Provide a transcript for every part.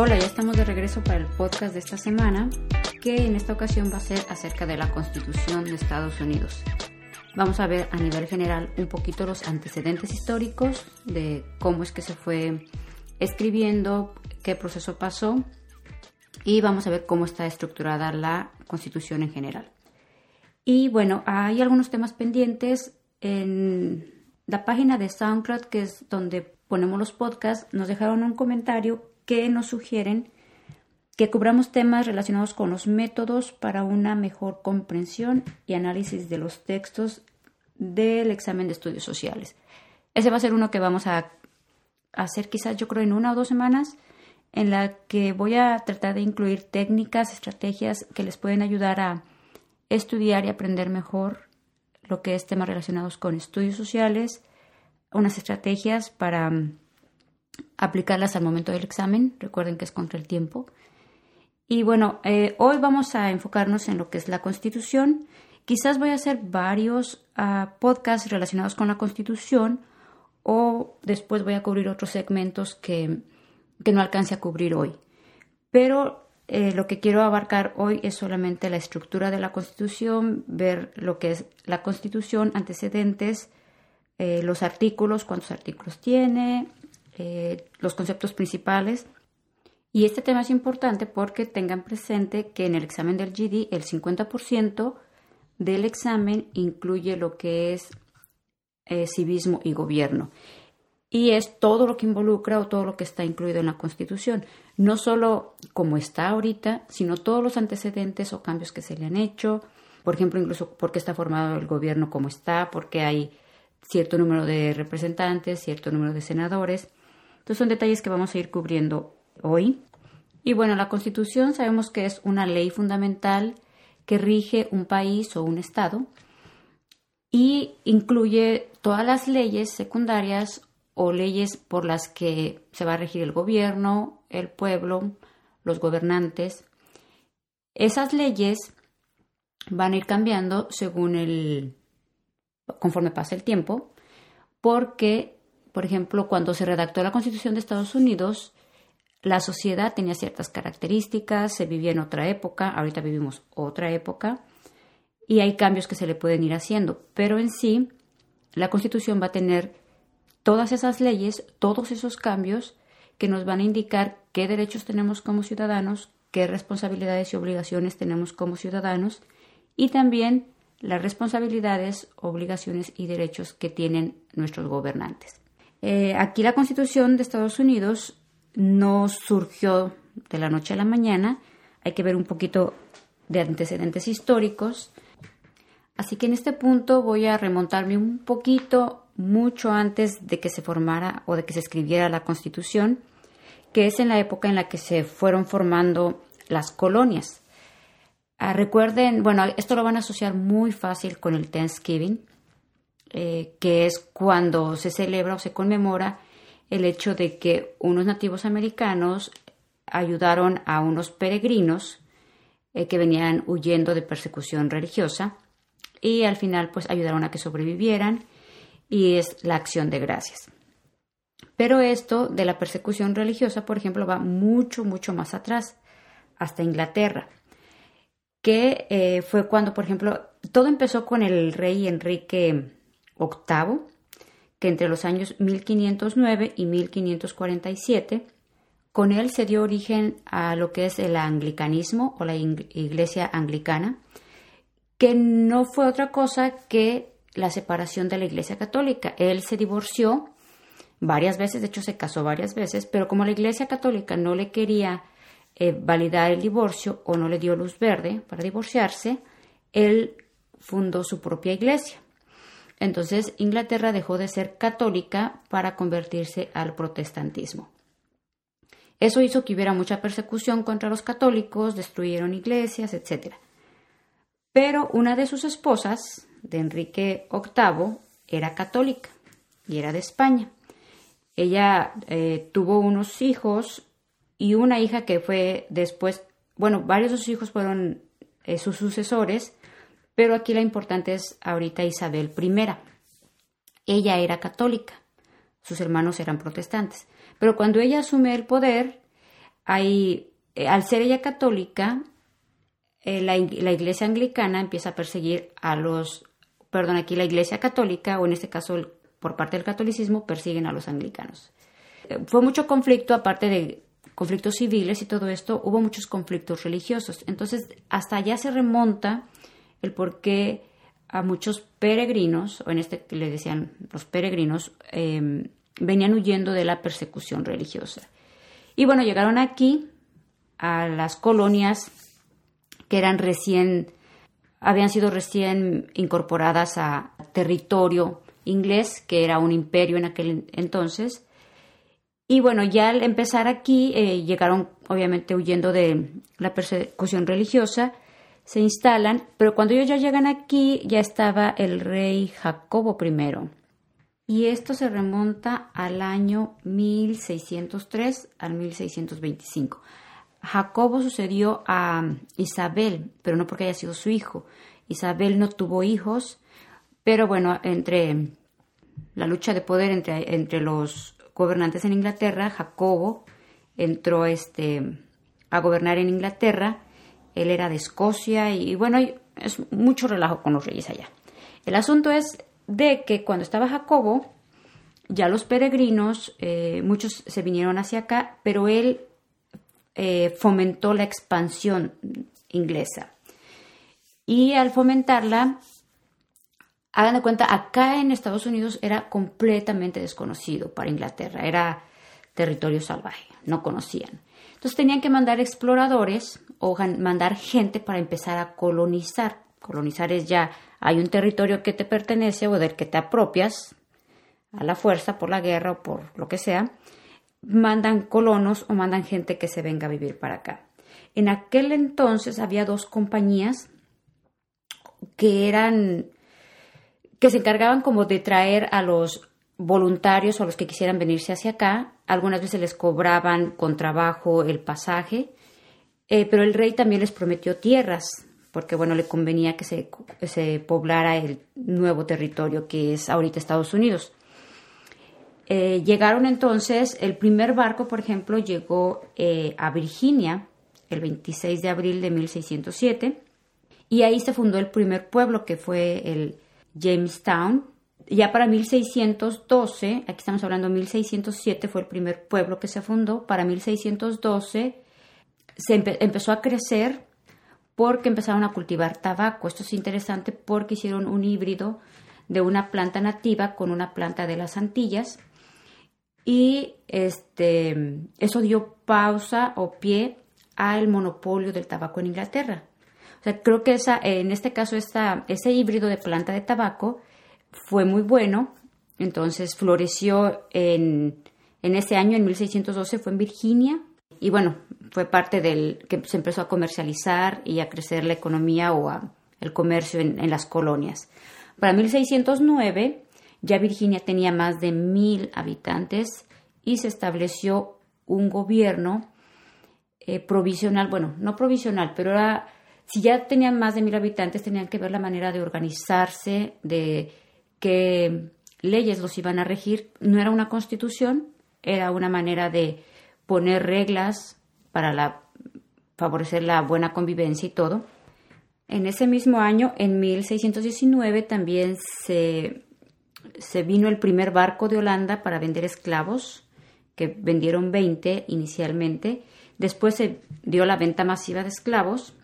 Hola, ya estamos de regreso para el podcast de esta semana, que en esta ocasión va a ser acerca de la Constitución de Estados Unidos. Vamos a ver a nivel general un poquito los antecedentes históricos de cómo es que se fue escribiendo, qué proceso pasó y vamos a ver cómo está estructurada la Constitución en general. Y bueno, hay algunos temas pendientes en la página de SoundCloud, que es donde ponemos los podcasts, nos dejaron un comentario que nos sugieren que cubramos temas relacionados con los métodos para una mejor comprensión y análisis de los textos del examen de estudios sociales. Ese va a ser uno que vamos a hacer quizás yo creo en una o dos semanas, en la que voy a tratar de incluir técnicas, estrategias que les pueden ayudar a estudiar y aprender mejor lo que es temas relacionados con estudios sociales, unas estrategias para aplicarlas al momento del examen. Recuerden que es contra el tiempo. Y bueno, eh, hoy vamos a enfocarnos en lo que es la Constitución. Quizás voy a hacer varios ah, podcasts relacionados con la Constitución o después voy a cubrir otros segmentos que, que no alcance a cubrir hoy. Pero eh, lo que quiero abarcar hoy es solamente la estructura de la Constitución, ver lo que es la Constitución, antecedentes, eh, los artículos, cuántos artículos tiene, eh, los conceptos principales. Y este tema es importante porque tengan presente que en el examen del GD el 50% del examen incluye lo que es eh, civismo y gobierno. Y es todo lo que involucra o todo lo que está incluido en la Constitución. No solo como está ahorita, sino todos los antecedentes o cambios que se le han hecho. Por ejemplo, incluso por qué está formado el gobierno como está, porque hay cierto número de representantes, cierto número de senadores. Entonces son detalles que vamos a ir cubriendo hoy. Y bueno, la Constitución sabemos que es una ley fundamental que rige un país o un Estado y incluye todas las leyes secundarias o leyes por las que se va a regir el gobierno, el pueblo, los gobernantes. Esas leyes van a ir cambiando según el conforme pasa el tiempo, porque por ejemplo, cuando se redactó la Constitución de Estados Unidos, la sociedad tenía ciertas características, se vivía en otra época, ahorita vivimos otra época, y hay cambios que se le pueden ir haciendo, pero en sí, la Constitución va a tener todas esas leyes, todos esos cambios que nos van a indicar qué derechos tenemos como ciudadanos, qué responsabilidades y obligaciones tenemos como ciudadanos, y también las responsabilidades, obligaciones y derechos que tienen nuestros gobernantes. Eh, aquí la Constitución de Estados Unidos no surgió de la noche a la mañana, hay que ver un poquito de antecedentes históricos. Así que en este punto voy a remontarme un poquito, mucho antes de que se formara o de que se escribiera la Constitución, que es en la época en la que se fueron formando las colonias. Ah, recuerden, bueno, esto lo van a asociar muy fácil con el Thanksgiving, eh, que es cuando se celebra o se conmemora el hecho de que unos nativos americanos ayudaron a unos peregrinos eh, que venían huyendo de persecución religiosa y al final pues ayudaron a que sobrevivieran y es la acción de gracias. Pero esto de la persecución religiosa, por ejemplo, va mucho, mucho más atrás, hasta Inglaterra, que eh, fue cuando, por ejemplo, todo empezó con el rey Enrique octavo, que entre los años 1509 y 1547, con él se dio origen a lo que es el anglicanismo o la iglesia anglicana, que no fue otra cosa que la separación de la iglesia católica. Él se divorció varias veces, de hecho se casó varias veces, pero como la iglesia católica no le quería eh, validar el divorcio o no le dio luz verde para divorciarse, él fundó su propia iglesia. Entonces Inglaterra dejó de ser católica para convertirse al protestantismo. Eso hizo que hubiera mucha persecución contra los católicos, destruyeron iglesias, etc. Pero una de sus esposas, de Enrique VIII, era católica y era de España. Ella eh, tuvo unos hijos y una hija que fue después, bueno, varios de sus hijos fueron eh, sus sucesores, pero aquí la importante es ahorita Isabel I. Ella era católica, sus hermanos eran protestantes. Pero cuando ella asume el poder, hay, eh, al ser ella católica, eh, la, la, iglesia anglicana empieza a perseguir a los, perdón, aquí la iglesia católica, o en este caso por parte del catolicismo, persiguen a los anglicanos. Eh, fue mucho conflicto, aparte de conflictos civiles y todo esto, hubo muchos conflictos religiosos. Entonces, hasta allá se remonta el por qué a muchos peregrinos, o en este que le decían los peregrinos, em, venían huyendo de la persecución religiosa. Y bueno, llegaron aquí a las colonias que eran recién, habían sido recién incorporadas a territorio inglés, que era un imperio en aquel entonces. Y bueno, ya al empezar aquí, eh, llegaron obviamente huyendo de la persecución religiosa, se instalan, pero cuando ellos ya llegan aquí, ya estaba el rey Jacobo I. Y esto se remonta al año 1603 al 1625. Jacobo sucedió a Isabel, pero no porque haya sido su hijo. Isabel no tuvo hijos, pero bueno, entre la lucha de poder entre, entre los gobernantes en Inglaterra, Jacobo entró este, a gobernar en Inglaterra, él era de Escocia y, bueno, es mucho relajo con los reyes allá. El asunto es de que cuando estaba Jacobo, ya los peregrinos, eh, muchos se vinieron hacia acá, pero él eh, fomentó la expansión inglesa. Y al fomentarla, hagan de cuenta, acá en Estados Unidos era completamente desconocido para Inglaterra, era territorio salvaje, no conocían. Entonces tenían que mandar exploradores o mandar gente para empezar a colonizar. Colonizar es ya, hay un territorio que te pertenece o del que te apropias a la fuerza, por la guerra o por lo que sea, mandan colonos o mandan gente que se venga a vivir para acá. En aquel entonces había dos compañías que eran que se encargaban como de traer a los voluntarios o a los que quisieran venirse hacia acá. Algunas veces les cobraban con trabajo el pasaje, eh, pero el rey también les prometió tierras, porque bueno, le convenía que se, se poblara el nuevo territorio que es ahorita Estados Unidos. Eh, llegaron entonces, el primer barco, por ejemplo, llegó eh, a Virginia el 26 de abril de 1607 y ahí se fundó el primer pueblo que fue el Jamestown. Ya para 1612, aquí estamos hablando 1607 fue el primer pueblo que se fundó, para 1612 se empezó a crecer porque empezaron a cultivar tabaco. Esto es interesante porque hicieron un híbrido de una planta nativa con una planta de las Antillas y este, eso dio pausa o pie al monopolio del tabaco en Inglaterra. O sea, creo que esa, en este caso esta, ese híbrido de planta de tabaco fue muy bueno, entonces floreció en, en ese año, en 1612, fue en Virginia, y bueno, fue parte del que se empezó a comercializar y a crecer la economía o el comercio en, en, las colonias. Para 1609 ya Virginia tenía más de mil habitantes y se estableció un gobierno eh, provisional, bueno, no provisional, pero era, si ya tenían más de mil habitantes, tenían que ver la manera de organizarse, de qué leyes los iban a regir. No era una constitución, era una manera de poner reglas para favorecer la buena convivencia y todo. En ese mismo año, en 1619, también se se vino el primer barco de Holanda para vender esclavos, que vendieron 20 inicialmente. Después se dio la venta masiva de esclavos.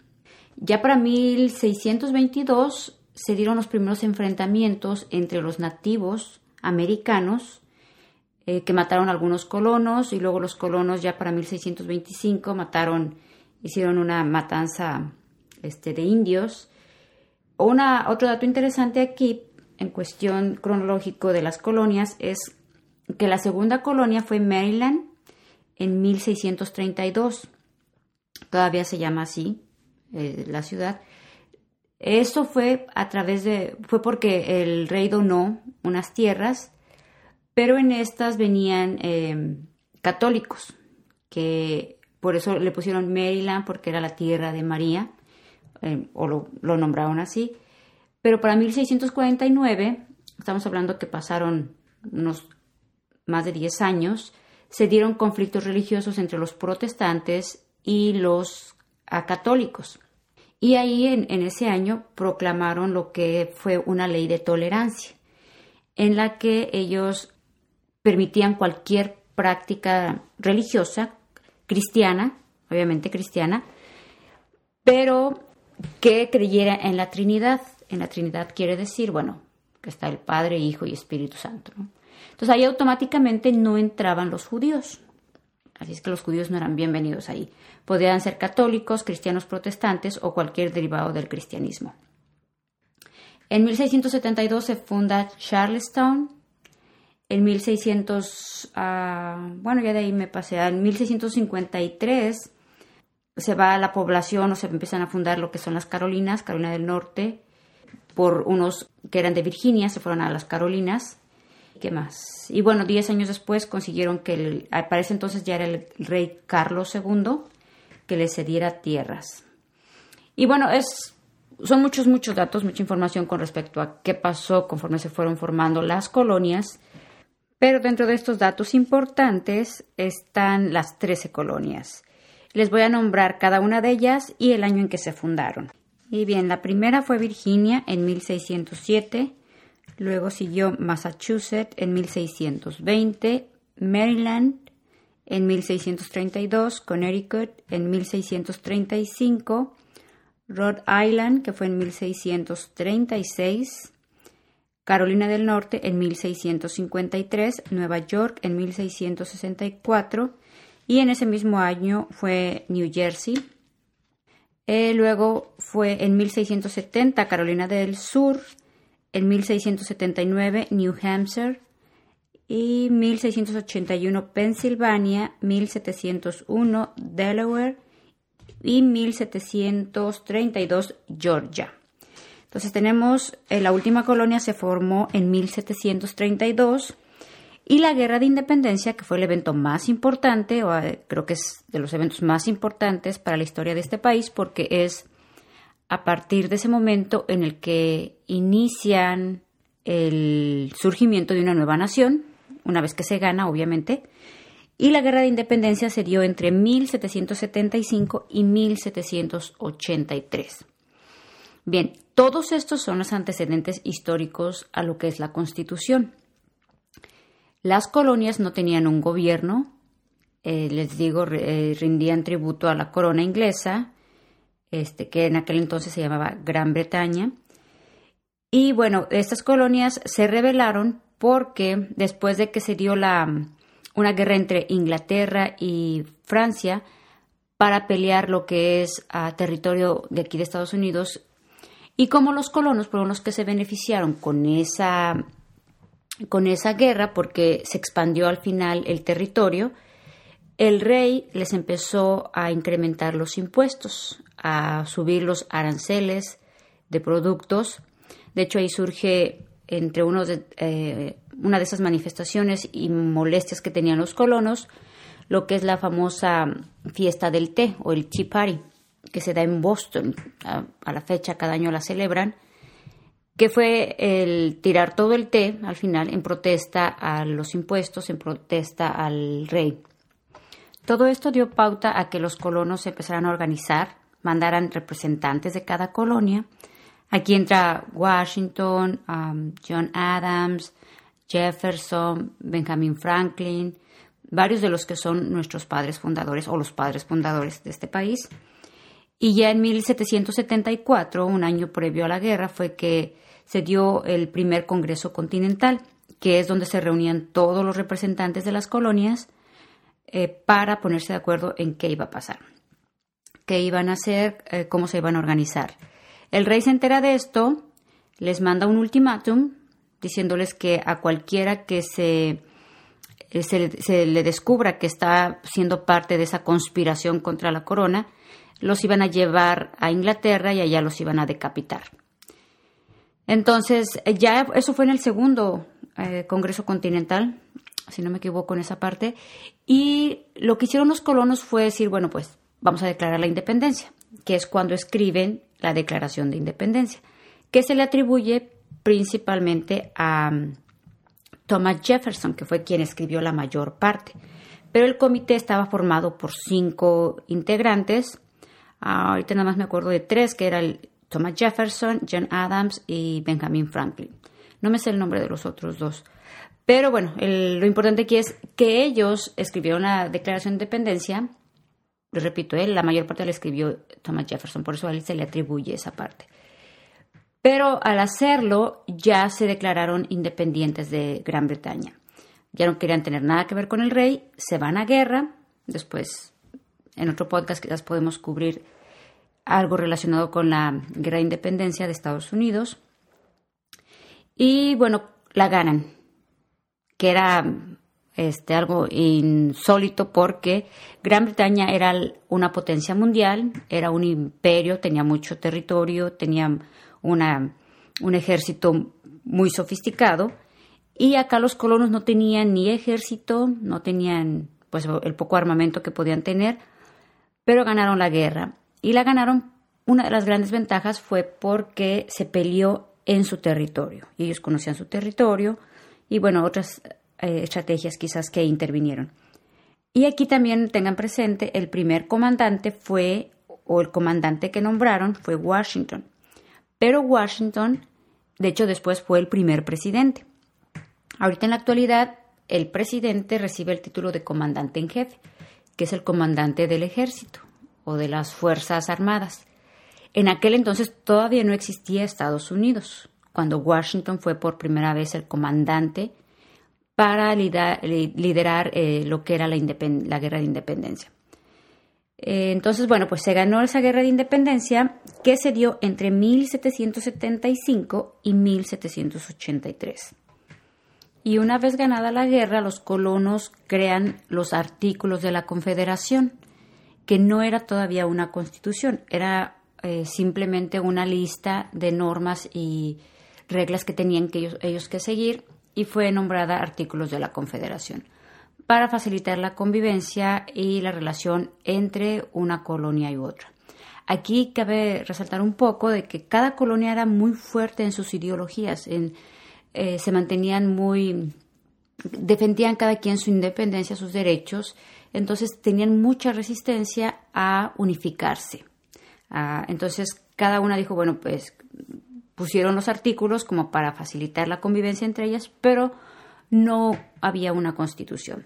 Ya para 1622 se dieron los primeros enfrentamientos entre los nativos americanos eh, que mataron algunos colonos y luego los colonos ya para 1625 mataron, hicieron una matanza este, de indios. Una, otro dato interesante aquí en cuestión cronológico de las colonias es que la segunda colonia fue Maryland en 1632. Todavía se llama así eh, la ciudad. Esto fue a través de, fue porque el rey donó unas tierras, pero en estas venían em, católicos, que por eso le pusieron Maryland porque era la tierra de María, em, o lo, lo nombraron así. Pero para 1649, estamos hablando que pasaron unos más de 10 años, se dieron conflictos religiosos entre los protestantes y los católicos. Y ahí en, ese año proclamaron lo que fue una ley de tolerancia, en la que ellos permitían cualquier práctica religiosa, cristiana, obviamente cristiana, pero que creyera en la Trinidad. En la Trinidad quiere decir, bueno, que está el Padre, Hijo y Espíritu Santo. Entonces ahí automáticamente no entraban los judíos. Así es que los judíos no eran bienvenidos ahí. Podían ser católicos, cristianos protestantes o cualquier derivado del cristianismo. En 1672 se funda Charlestown. En 1600, ah, bueno, ya de ahí me pasé. En 1653 se va a la población o se empiezan a fundar lo que son las Carolinas, Carolina del Norte, por unos que eran de Virginia, se fueron a las Carolinas. ¿Qué más? Y bueno, diez años después consiguieron que, el, para ese entonces ya era el rey Carlos II, que le cediera tierras. Y bueno, es, son muchos, muchos datos, mucha información con respecto a qué pasó conforme se fueron formando las colonias. Pero dentro de estos datos importantes están las 13 colonias. Les voy a nombrar cada una de ellas y el año en que se fundaron. Y bien, la primera fue Virginia en 1607, luego siguió Massachusetts en 1620, Maryland en 1632, Connecticut en 1635, Rhode Island, que fue en 1636, Carolina del Norte en 1653, Nueva York en 1664 y en ese mismo año fue New Jersey. Eh, luego fue en 1670 Carolina del Sur, en 1679 New Hampshire, y 1681 Pensilvania, 1701 Delaware y 1732 Georgia. Entonces tenemos, eh, la última colonia se formó en 1732 y la Guerra de Independencia, que fue el evento más importante, o eh, creo que es de los eventos más importantes para la historia de este país, porque es a partir de ese momento en el que inician el surgimiento de una nueva nación, una vez que se gana, obviamente, y la guerra de independencia se dio entre 1775 y 1783. Bien, todos estos son los antecedentes históricos a lo que es la Constitución. Las colonias no tenían un gobierno, eh, les digo, eh, rindían tributo a la corona inglesa, este, que en aquel entonces se llamaba Gran Bretaña. Y bueno, estas colonias se rebelaron porque después de que se dio la, una guerra entre Inglaterra y Francia para pelear lo que es territorio de aquí de Estados Unidos, y como los colonos fueron los que se beneficiaron con esa, con esa guerra, porque se expandió al final el territorio, el rey les empezó a incrementar los impuestos, a subir los aranceles de productos. De hecho, ahí surge entre uno de, eh, una de esas manifestaciones y molestias que tenían los colonos, lo que es la famosa fiesta del té o el Tea Party, que se da en Boston. A, la fecha, cada año la celebran, que fue el tirar todo el té al final en protesta a los impuestos, en protesta al rey. Todo esto dio pauta a que los colonos se empezaran a organizar, mandaran representantes de cada colonia, Aquí entra Washington, um, John Adams, Jefferson, Benjamin Franklin, varios de los que son nuestros padres fundadores o los padres fundadores de este país. Y ya en 1774, un año previo a la guerra, fue que se dio el primer Congreso Continental, que es donde se reunían todos los representantes de las colonias eh, para ponerse de acuerdo en qué iba a pasar, qué iban a hacer, eh, cómo se iban a organizar. El rey se entera de esto, les manda un ultimátum diciéndoles que a cualquiera que se, eh, se, le descubra que está siendo parte de esa conspiración contra la corona, los iban a llevar a Inglaterra y allá los iban a decapitar. Entonces, ya eso fue en el segundo eh, Congreso Continental, si no me equivoco en esa parte, y lo que hicieron los colonos fue decir, bueno, pues vamos a declarar la independencia, que es cuando escriben la Declaración de Independencia, que se le atribuye principalmente a um, Thomas Jefferson, que fue quien escribió la mayor parte. Pero el comité estaba formado por cinco integrantes. Ah, ahorita nada más me acuerdo de tres, que era el Thomas Jefferson, John Adams y Benjamin Franklin. No me sé el nombre de los otros dos. Pero bueno, lo importante aquí es que ellos escribieron la Declaración de Independencia. Les repito, él, la mayor parte la escribió Thomas Jefferson, por eso a él se le atribuye esa parte. Pero al hacerlo ya se declararon independientes de Gran Bretaña. Ya no querían tener nada que ver con el rey, se van a guerra. Después, en otro podcast quizás podemos cubrir algo relacionado con la guerra de independencia de Estados Unidos. Y bueno, la ganan, que era este, algo insólito porque Gran Bretaña era una potencia mundial, era un imperio, tenía mucho territorio, tenía una, un ejército muy sofisticado y acá los colonos no tenían ni ejército, no tenían pues el poco armamento que podían tener, pero ganaron la guerra. Y la ganaron, una de las grandes ventajas fue porque se peleó en su territorio. Y ellos conocían su territorio y bueno, otras eh, estrategias quizás que intervinieron. Y aquí también tengan presente, el primer comandante fue, o el comandante que nombraron fue Washington. Pero Washington, de hecho, después fue el primer presidente. Ahorita en la actualidad, el presidente recibe el título de comandante en jefe, que es el comandante del ejército o de las Fuerzas Armadas. En aquel entonces todavía no existía Estados Unidos, cuando Washington fue por primera vez el comandante para liderar, eh, lo que era la, guerra de independencia. Eh, entonces, bueno, pues se ganó esa guerra de independencia que se dio entre 1775 y 1783. Y una vez ganada la guerra, los colonos crean los artículos de la Confederación, que no era todavía una constitución, era eh, simplemente una lista de normas y reglas que tenían que ellos, ellos que seguir y fue nombrada artículos de la Confederación para facilitar la convivencia y la relación entre una colonia y otra. Aquí cabe resaltar un poco de que cada colonia era muy fuerte en sus ideologías, en, eh, se mantenían muy, defendían cada quien su independencia, sus derechos, entonces tenían mucha resistencia a unificarse. Ah, entonces cada una dijo, bueno, pues pusieron los artículos como para facilitar la convivencia entre ellas, pero no había una constitución.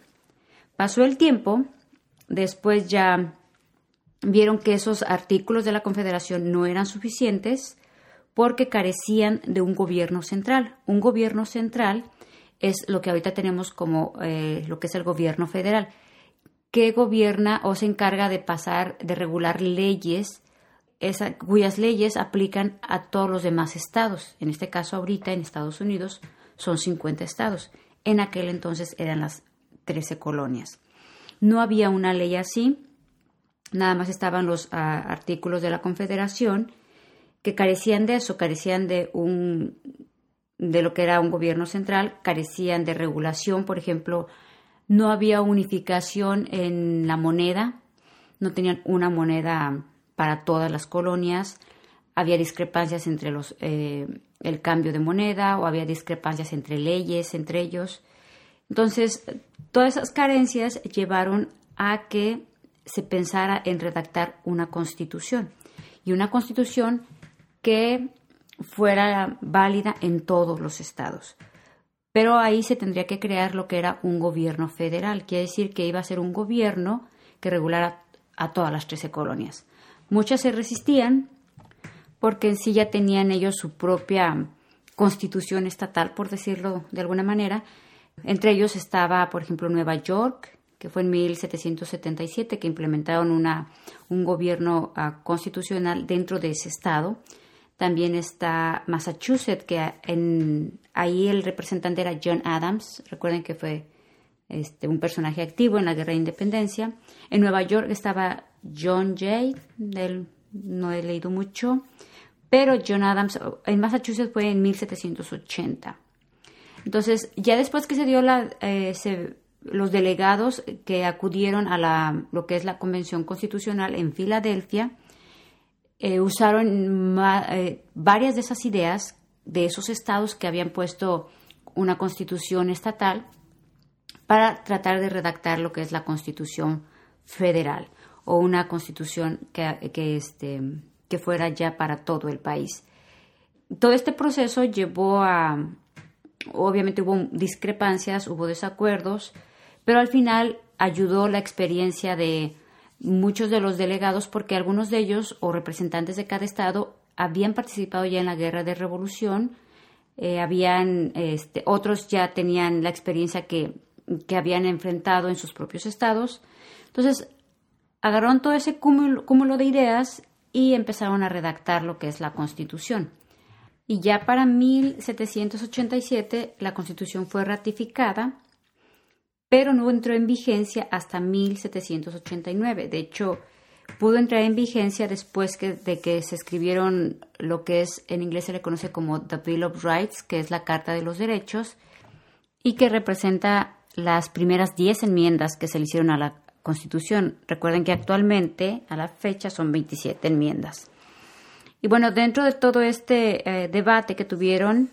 Pasó el tiempo, después ya vieron que esos artículos de la Confederación no eran suficientes porque carecían de un gobierno central. Un gobierno central es lo que ahorita tenemos como eh, lo que es el gobierno federal, que gobierna o se encarga de pasar, de regular leyes, cuyas leyes aplican a todos los demás estados. En este caso, ahorita en Estados Unidos son 50 estados. En aquel entonces eran las 13 colonias. No había una ley así, nada más estaban los ah, artículos de la Confederación que carecían de eso, carecían de un de lo que era un gobierno central, carecían de regulación, por ejemplo, no había unificación en la moneda, no tenían una moneda para todas las colonias, había discrepancias entre los eh, el cambio de moneda o había discrepancias entre leyes entre ellos. Entonces, todas esas carencias llevaron a que se pensara en redactar una constitución y una constitución que fuera válida en todos los estados. Pero ahí se tendría que crear lo que era un gobierno federal, quiere decir que iba a ser un gobierno que regulara a todas las 13 colonias. Muchas se resistían porque en sí ya tenían ellos su propia constitución estatal, por decirlo de alguna manera, entre ellos estaba, por ejemplo, Nueva York, que fue en 1777 que implementaron una, un gobierno ah, constitucional dentro de ese estado. También está Massachusetts, que en, ahí el representante era John Adams, recuerden que fue este, un personaje activo en la guerra de independencia. En Nueva York estaba John Jay, no he leído mucho, pero John Adams en Massachusetts fue en 1780. Entonces, ya después que se dio la, eh, los delegados que acudieron a la, lo que es la Convención Constitucional en Filadelfia, eh, usaron eh, varias de esas ideas de esos estados que habían puesto una constitución estatal para tratar de redactar lo que es la Constitución Federal o una constitución que, que, este, que fuera ya para todo el país. Todo este proceso llevó a, obviamente hubo discrepancias, hubo desacuerdos, pero al final ayudó la experiencia de muchos de los delegados porque algunos de ellos o representantes de cada estado habían participado ya en la guerra de revolución, eh, habían, este, otros ya tenían la experiencia que, que habían enfrentado en sus propios estados. Entonces, agarraron todo ese cúmulo, de ideas y empezaron a redactar lo que es la Constitución. Y ya para 1787 la Constitución fue ratificada, pero no entró en vigencia hasta 1789. De hecho, pudo entrar en vigencia después de que se escribieron lo que es en inglés se le conoce como The Bill of Rights, que es la Carta de los Derechos, y que representa las primeras 10 enmiendas que se le hicieron a la Constitución. Recuerden que actualmente, a la fecha, son 27 enmiendas. Y bueno, dentro de todo este eh, debate que tuvieron,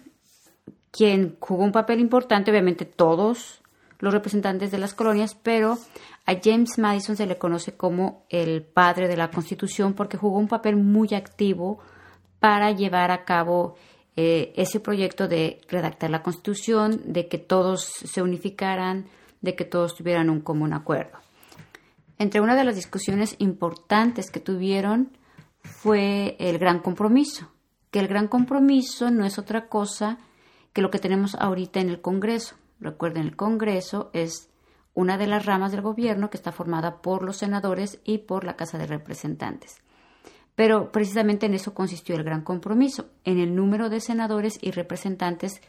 quien jugó un papel importante, obviamente todos los representantes de las colonias, pero a James Madison se le conoce como el padre de la Constitución porque jugó un papel muy activo para llevar a cabo eh, ese proyecto de redactar la Constitución, de que todos se unificaran, de que todos tuvieran un común acuerdo. Entre una de las discusiones importantes que tuvieron fue el gran compromiso, que el gran compromiso no es otra cosa que lo que tenemos ahorita en el Congreso. Recuerden, el Congreso es una de las ramas del gobierno que está formada por los senadores y por la Casa de Representantes. Pero precisamente en eso consistió el gran compromiso, en el número de senadores y representantes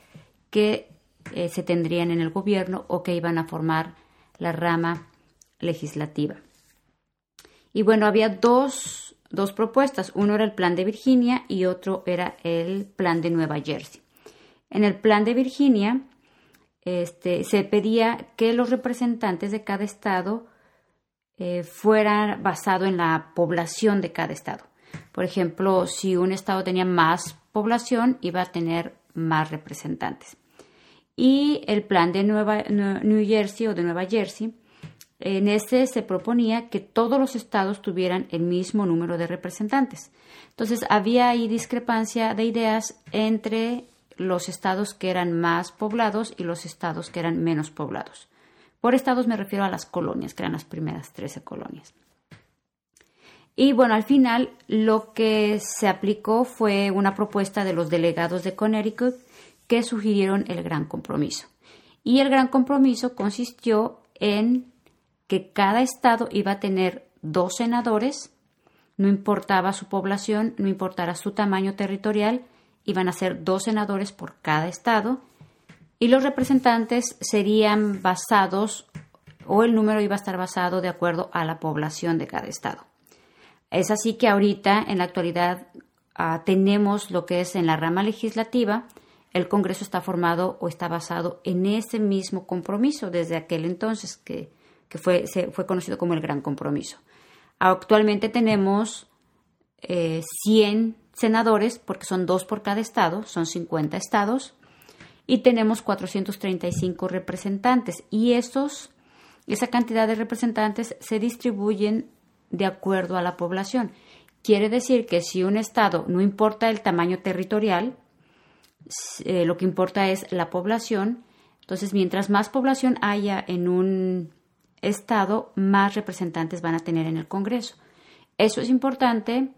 que eh, se tendrían en el gobierno o que iban a formar la rama legislativa. Y bueno, había dos, dos propuestas. Uno era el plan de Virginia y otro era el plan de Nueva Jersey. En el plan de Virginia este, se pedía que los representantes de cada estado eh, fueran basados en la población de cada estado. Por ejemplo, si un estado tenía más población, iba a tener más representantes. Y el plan de Nueva, New Jersey o de Nueva Jersey en ese se proponía que todos los estados tuvieran el mismo número de representantes. Entonces había ahí discrepancia de ideas entre los estados que eran más poblados y los estados que eran menos poblados. Por estados me refiero a las colonias, que eran las primeras 13 colonias. Y bueno, al final lo que se aplicó fue una propuesta de los delegados de Connecticut que sugirieron el gran compromiso. Y el gran compromiso consistió en que cada estado iba a tener dos senadores, no importaba su población, no importara su tamaño territorial, iban a ser dos senadores por cada estado y los representantes serían basados o el número iba a estar basado de acuerdo a la población de cada estado. Es así que ahorita, en la actualidad, ah, tenemos lo que es en la rama legislativa, el Congreso está formado o está basado en ese mismo compromiso desde aquel entonces que que fue, se, fue conocido como el Gran Compromiso. Actualmente tenemos 100 eh, senadores, porque son dos por cada estado, son 50 estados, y tenemos 435 representantes. Y esos, esa cantidad de representantes se distribuyen de acuerdo a la población. Quiere decir que si un estado, no importa el tamaño territorial, eh, lo que importa es la población, entonces mientras más población haya en un estado, más representantes van a tener en el Congreso. Eso es importante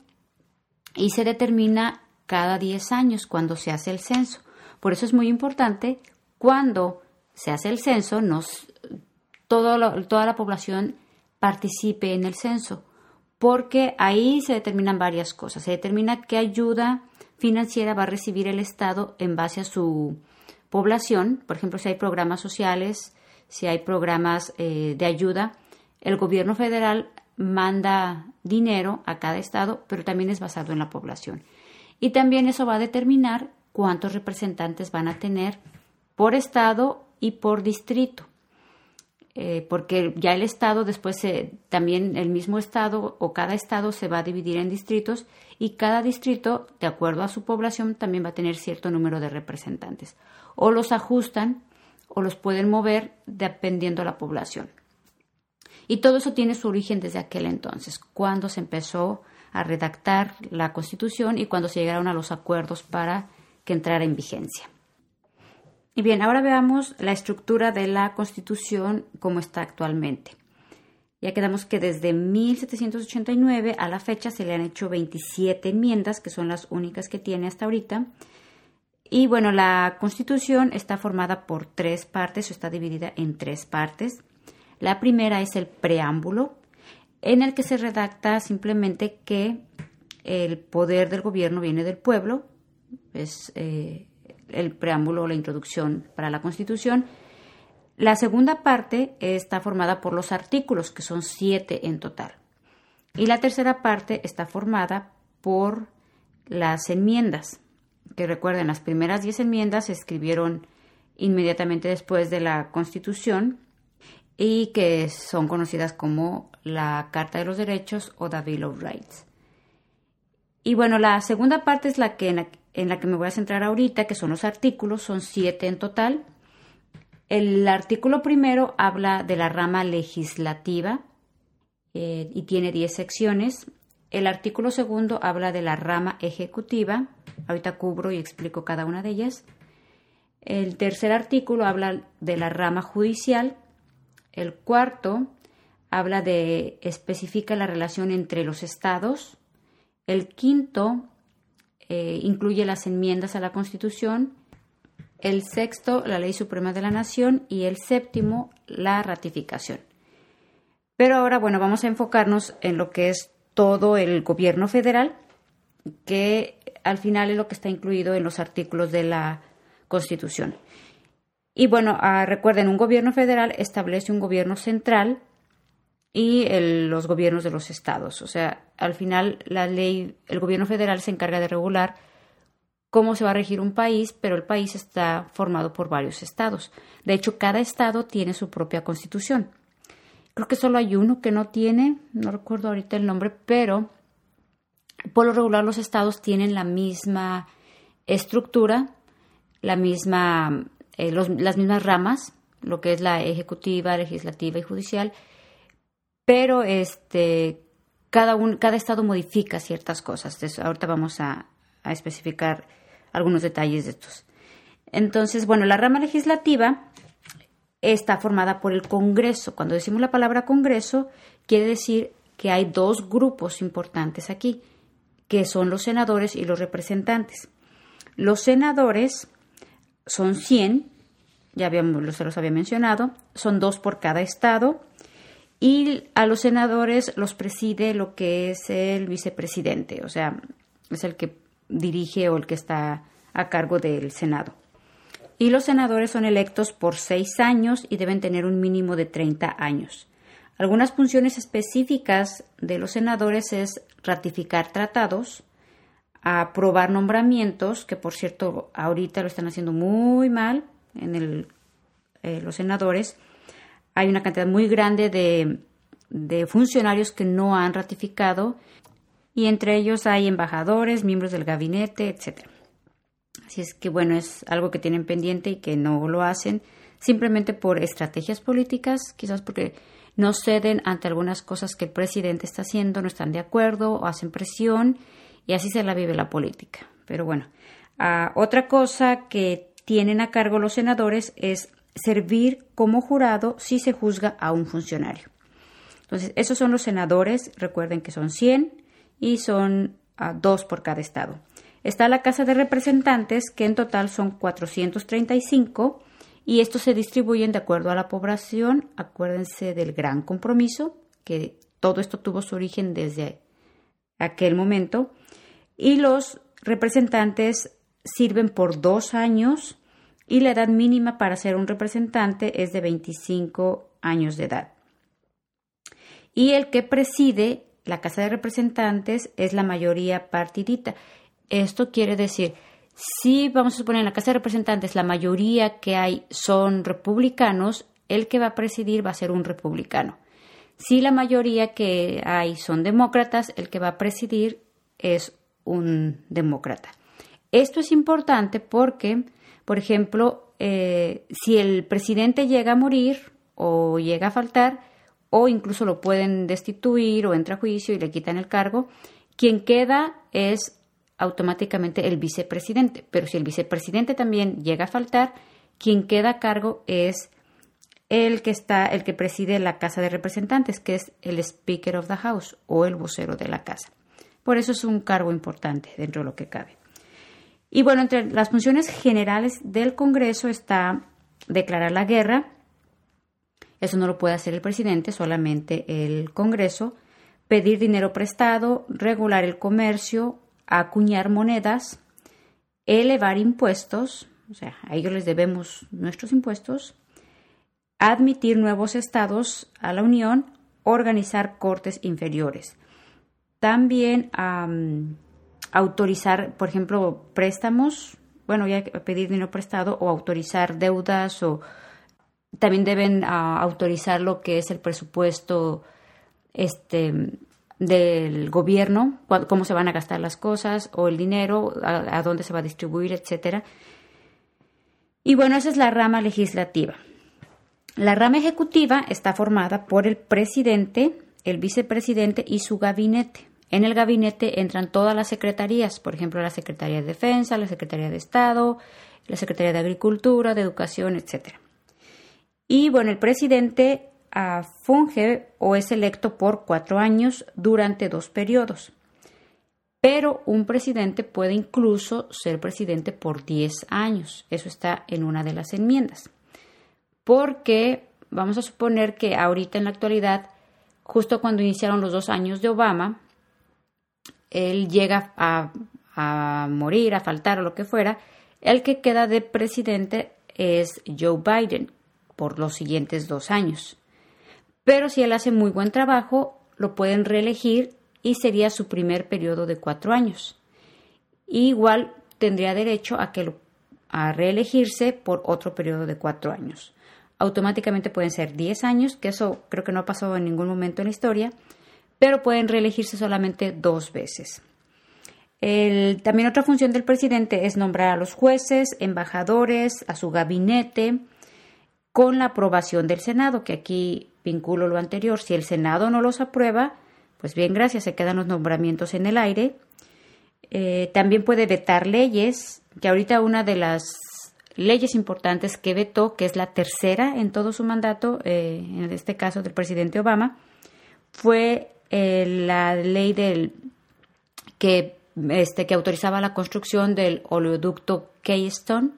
y se determina cada 10 años cuando se hace el censo. Por eso es muy importante cuando se hace el censo, nos, toda la población participe en el censo, porque ahí se determinan varias cosas. Se determina qué ayuda financiera va a recibir el Estado en base a su población, por ejemplo, si hay programas sociales, si hay programas eh, de ayuda. El gobierno federal manda dinero a cada estado, pero también es basado en la población. Y también eso va a determinar cuántos representantes van a tener por estado y por distrito. Eh, porque ya el estado después también el mismo estado o cada estado se va a dividir en distritos y cada distrito, de acuerdo a su población, también va a tener cierto número de representantes. O los ajustan o los pueden mover dependiendo de la población. Y todo eso tiene su origen desde aquel entonces, cuando se empezó a redactar la Constitución y cuando se llegaron a los acuerdos para que entrara en vigencia. Y bien, ahora veamos la estructura de la Constitución como está actualmente. Ya quedamos que desde 1789 a la fecha se le han hecho 27 enmiendas, que son las únicas que tiene hasta ahorita. Y bueno, la Constitución está formada por tres partes o está dividida en tres partes. La primera es el preámbulo, en el que se redacta simplemente que el poder del gobierno viene del pueblo, es eh, el preámbulo o la introducción para la Constitución. La segunda parte está formada por los artículos, que son siete en total. Y la tercera parte está formada por las enmiendas, que recuerden, las primeras diez enmiendas se escribieron inmediatamente después de la Constitución y que son conocidas como la Carta de los Derechos o the Bill of Rights. Y bueno, la segunda parte es la que en, la que me voy a centrar ahorita, que son los artículos, son siete en total. El artículo primero habla de la rama legislativa eh, y tiene diez secciones. El artículo segundo habla de la rama ejecutiva. Ahorita cubro y explico cada una de ellas. El tercer artículo habla de la rama judicial el cuarto habla de, especifica la relación entre los estados. El quinto eh, incluye las enmiendas a la Constitución. El sexto, la Ley Suprema de la Nación. Y el séptimo, la ratificación. Pero ahora, bueno, vamos a enfocarnos en lo que es todo el gobierno federal, que al final es lo que está incluido en los artículos de la Constitución. Y bueno, ah, recuerden, un gobierno federal establece un gobierno central y los gobiernos de los estados. O sea, al final la ley, el gobierno federal se encarga de regular cómo se va a regir un país, pero el país está formado por varios estados. De hecho, cada estado tiene su propia constitución. Creo que solo hay uno que no tiene, no recuerdo ahorita el nombre, pero por lo regular los estados tienen la misma estructura, la misma eh, las mismas ramas, lo que es la ejecutiva, legislativa y judicial, pero este, cada, un, cada estado modifica ciertas cosas. Entonces, ahorita vamos a, a especificar algunos detalles de estos. Entonces, bueno, la rama legislativa está formada por el Congreso. Cuando decimos la palabra Congreso, quiere decir que hay dos grupos importantes aquí, que son los senadores y los representantes. Los senadores son 100, ya habíamos, se los había mencionado, son dos por cada estado y a los senadores los preside lo que es el vicepresidente, o sea, es el que dirige o el que está a cargo del Senado. Y los senadores son electos por seis años y deben tener un mínimo de 30 años. Algunas funciones específicas de los senadores es ratificar tratados, aprobar nombramientos, que por cierto ahorita lo están haciendo muy mal en el, eh, los senadores. Hay una cantidad muy grande de, de funcionarios que no han ratificado y entre ellos hay embajadores, miembros del gabinete, etc. Así es que bueno, es algo que tienen pendiente y que no lo hacen simplemente por estrategias políticas, quizás porque no ceden ante algunas cosas que el presidente está haciendo, no están de acuerdo o hacen presión y así se la vive la política. Pero bueno, ah, otra cosa que tienen a cargo los senadores es servir como jurado si se juzga a un funcionario. Entonces, esos son los senadores, recuerden que son 100 y son ah, dos por cada estado. Está la Casa de Representantes, que en total son 435, y estos se distribuyen de acuerdo a la población. Acuérdense del gran compromiso, que todo esto tuvo su origen desde aquel momento y los representantes sirven por dos años y la edad mínima para ser un representante es de 25 años de edad. Y el que preside la Casa de Representantes es la mayoría partidita. Esto quiere decir, si vamos a suponer en la Casa de Representantes la mayoría que hay son republicanos, el que va a presidir va a ser un republicano. Si la mayoría que hay son demócratas, el que va a presidir es un demócrata. Esto es importante porque, por ejemplo, eh, si el presidente llega a morir o llega a faltar, o incluso lo pueden destituir o entra a juicio y le quitan el cargo, quien queda es automáticamente el vicepresidente. Pero si el vicepresidente también llega a faltar, quien queda a cargo es el que está, el que preside la Casa de Representantes, que es el Speaker of the House o el vocero de la Casa. Por eso es un cargo importante dentro de lo que cabe. Y bueno, entre las funciones generales del Congreso está declarar la guerra. Eso no lo puede hacer el presidente, solamente el Congreso. Pedir dinero prestado, regular el comercio, acuñar monedas, elevar impuestos, o sea, a ellos les debemos nuestros impuestos, admitir nuevos estados a la Unión, organizar cortes inferiores. También autorizar, por ejemplo, préstamos, bueno, ya pedir dinero prestado o autorizar deudas o también deben ah, autorizar lo que es el presupuesto este del gobierno, cómo se van a gastar las cosas o el dinero, a, a dónde se va a distribuir, etcétera. Y bueno, esa es la rama legislativa. La rama ejecutiva está formada por el presidente, el vicepresidente y su gabinete. En el gabinete entran todas las secretarías, por ejemplo, la Secretaría de Defensa, la Secretaría de Estado, la Secretaría de Agricultura, de Educación, etc. Y bueno, el presidente uh, funge o es electo por cuatro años durante dos periodos. Pero un presidente puede incluso ser presidente por diez años. Eso está en una de las enmiendas porque vamos a suponer que ahorita en la actualidad, justo cuando iniciaron los dos años de Obama, él llega a, morir, a faltar o lo que fuera, el que queda de presidente es Joe Biden por los siguientes dos años. Pero si él hace muy buen trabajo, lo pueden reelegir y sería su primer periodo de cuatro años. igual tendría derecho a, que a reelegirse por otro periodo de cuatro años automáticamente pueden ser 10 años, que eso creo que no ha pasado en ningún momento en la historia, pero pueden reelegirse solamente dos veces. también otra función del presidente es nombrar a los jueces, embajadores, a su gabinete, con la aprobación del Senado, que aquí vinculo lo anterior. Si el Senado no los aprueba, pues bien, gracias, se quedan los nombramientos en el aire. Eh, también puede vetar leyes, que ahorita una de las leyes importantes que vetó, que es la tercera en todo su mandato, eh, en este caso del presidente Obama, fue eh, la ley del que, este, que autorizaba la construcción del oleoducto Keystone,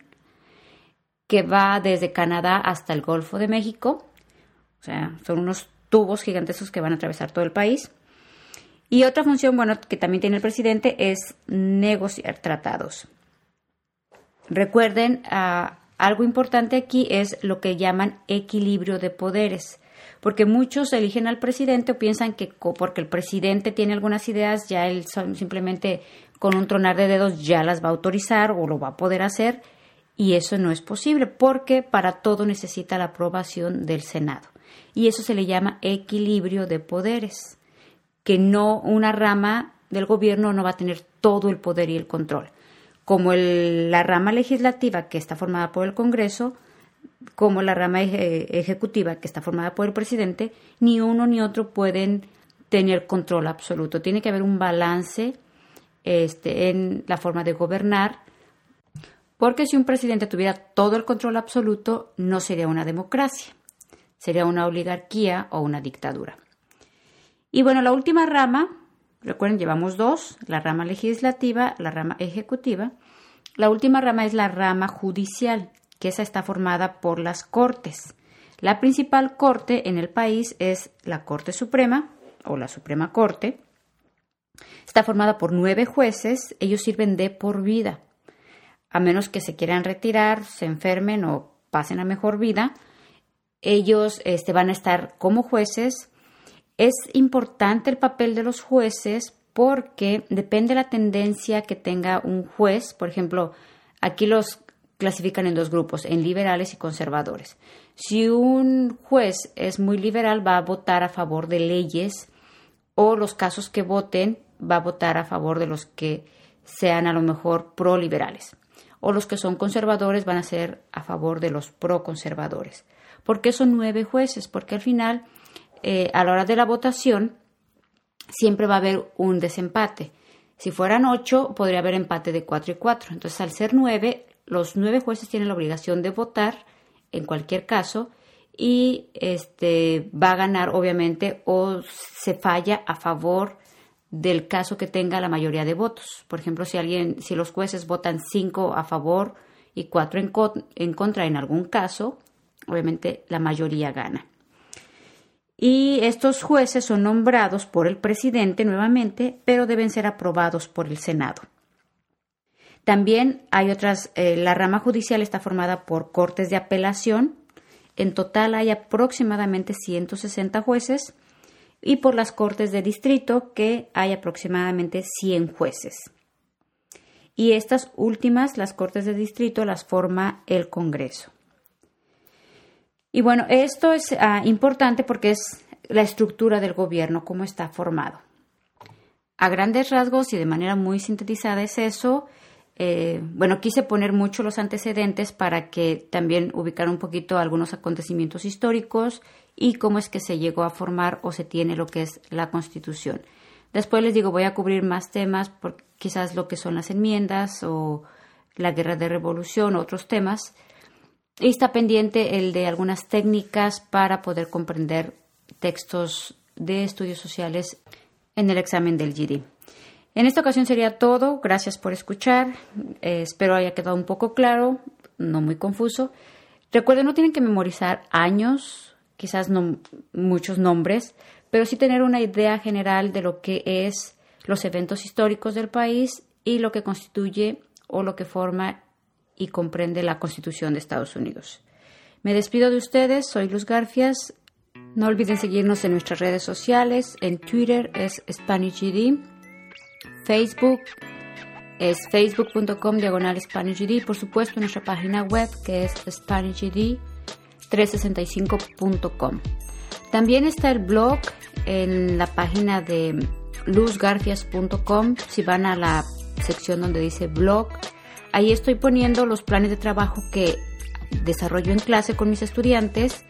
que va desde Canadá hasta el Golfo de México. O sea, son unos tubos gigantescos que van a atravesar todo el país. Y otra función, bueno, que también tiene el presidente es negociar tratados. Recuerden, ah, algo importante aquí es lo que llaman equilibrio de poderes, porque muchos eligen al presidente o piensan que porque el presidente tiene algunas ideas, ya él simplemente con un tronar de dedos ya las va a autorizar o lo va a poder hacer, y eso no es posible, porque para todo necesita la aprobación del Senado. Y eso se le llama equilibrio de poderes, que no una rama del gobierno no va a tener todo el poder y el control como la rama legislativa que está formada por el Congreso, como la rama ejecutiva que está formada por el presidente, ni uno ni otro pueden tener control absoluto. Tiene que haber un balance este, en la forma de gobernar, porque si un presidente tuviera todo el control absoluto, no sería una democracia, sería una oligarquía o una dictadura. Y bueno, la última rama Recuerden, llevamos dos, la rama legislativa, la rama ejecutiva. La última rama es la rama judicial, que esa está formada por las cortes. La principal corte en el país es la Corte Suprema o la Suprema Corte. Está formada por nueve jueces, ellos sirven de por vida. A menos que se quieran retirar, se enfermen o pasen a mejor vida, ellos este, van a estar como jueces es importante el papel de los jueces porque depende de la tendencia que tenga un juez. Por ejemplo, aquí los clasifican en dos grupos, en liberales y conservadores. Si un juez es muy liberal, va a votar a favor de leyes o los casos que voten, va a votar a favor de los que sean a lo mejor pro-liberales. o los que son conservadores van a ser a favor de los pro-conservadores. ¿Por qué son nueve jueces? Porque al final, eh, a la hora de la votación, siempre va a haber un desempate. Si fueran ocho, podría haber empate de cuatro y cuatro. Entonces, al ser nueve, los nueve jueces tienen la obligación de votar en cualquier caso y este va a ganar obviamente o se falla a favor del caso que tenga la mayoría de votos. Por ejemplo, si alguien, si los jueces votan cinco a favor y cuatro en, en contra en algún caso, obviamente la mayoría gana. Y estos jueces son nombrados por el presidente nuevamente, pero deben ser aprobados por el Senado. También hay otras, eh, la rama judicial está formada por cortes de apelación. En total hay aproximadamente 160 jueces y por las cortes de distrito que hay aproximadamente 100 jueces. Y estas últimas, las cortes de distrito, las forma el Congreso. Y bueno, esto es ah, importante porque es la estructura del gobierno, cómo está formado. A grandes rasgos y de manera muy sintetizada es eso. Eh, bueno, quise poner mucho los antecedentes para que también ubicar un poquito algunos acontecimientos históricos y cómo es que se llegó a formar o se tiene lo que es la Constitución. Después les digo, voy a cubrir más temas, por quizás lo que son las enmiendas o la guerra de revolución, otros temas. Y está pendiente el de algunas técnicas para poder comprender textos de estudios sociales en el examen del GD. En esta ocasión sería todo. Gracias por escuchar. Eh, espero haya quedado un poco claro, no muy confuso. Recuerden, no tienen que memorizar años, quizás no muchos nombres, pero sí tener una idea general de lo que es los eventos históricos del país y lo que constituye o lo que forma y comprende la Constitución de Estados Unidos. Me despido de ustedes, soy Luz Garfias. No olviden seguirnos en nuestras redes sociales. En Twitter es SpanishGD. Facebook es facebook.com diagonal SpanishGD. Por supuesto, nuestra página web que es SpanishGD365.com. También está el blog en la página de luzgarfias.com. Si van a la sección donde dice blog, Ahí estoy poniendo los planes de trabajo que desarrollo en clase con mis estudiantes.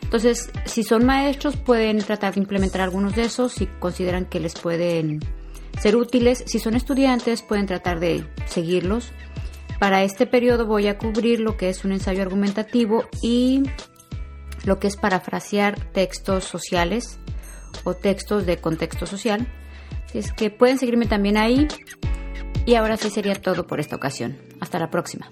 Entonces, si son maestros, pueden tratar de implementar algunos de esos si consideran que les pueden ser útiles. Si son estudiantes, pueden tratar de seguirlos. Para este periodo voy a cubrir lo que es un ensayo argumentativo y lo que es parafrasear textos sociales o textos de contexto social. Así es que pueden seguirme también ahí. Y ahora sí sería todo por esta ocasión. Hasta la próxima.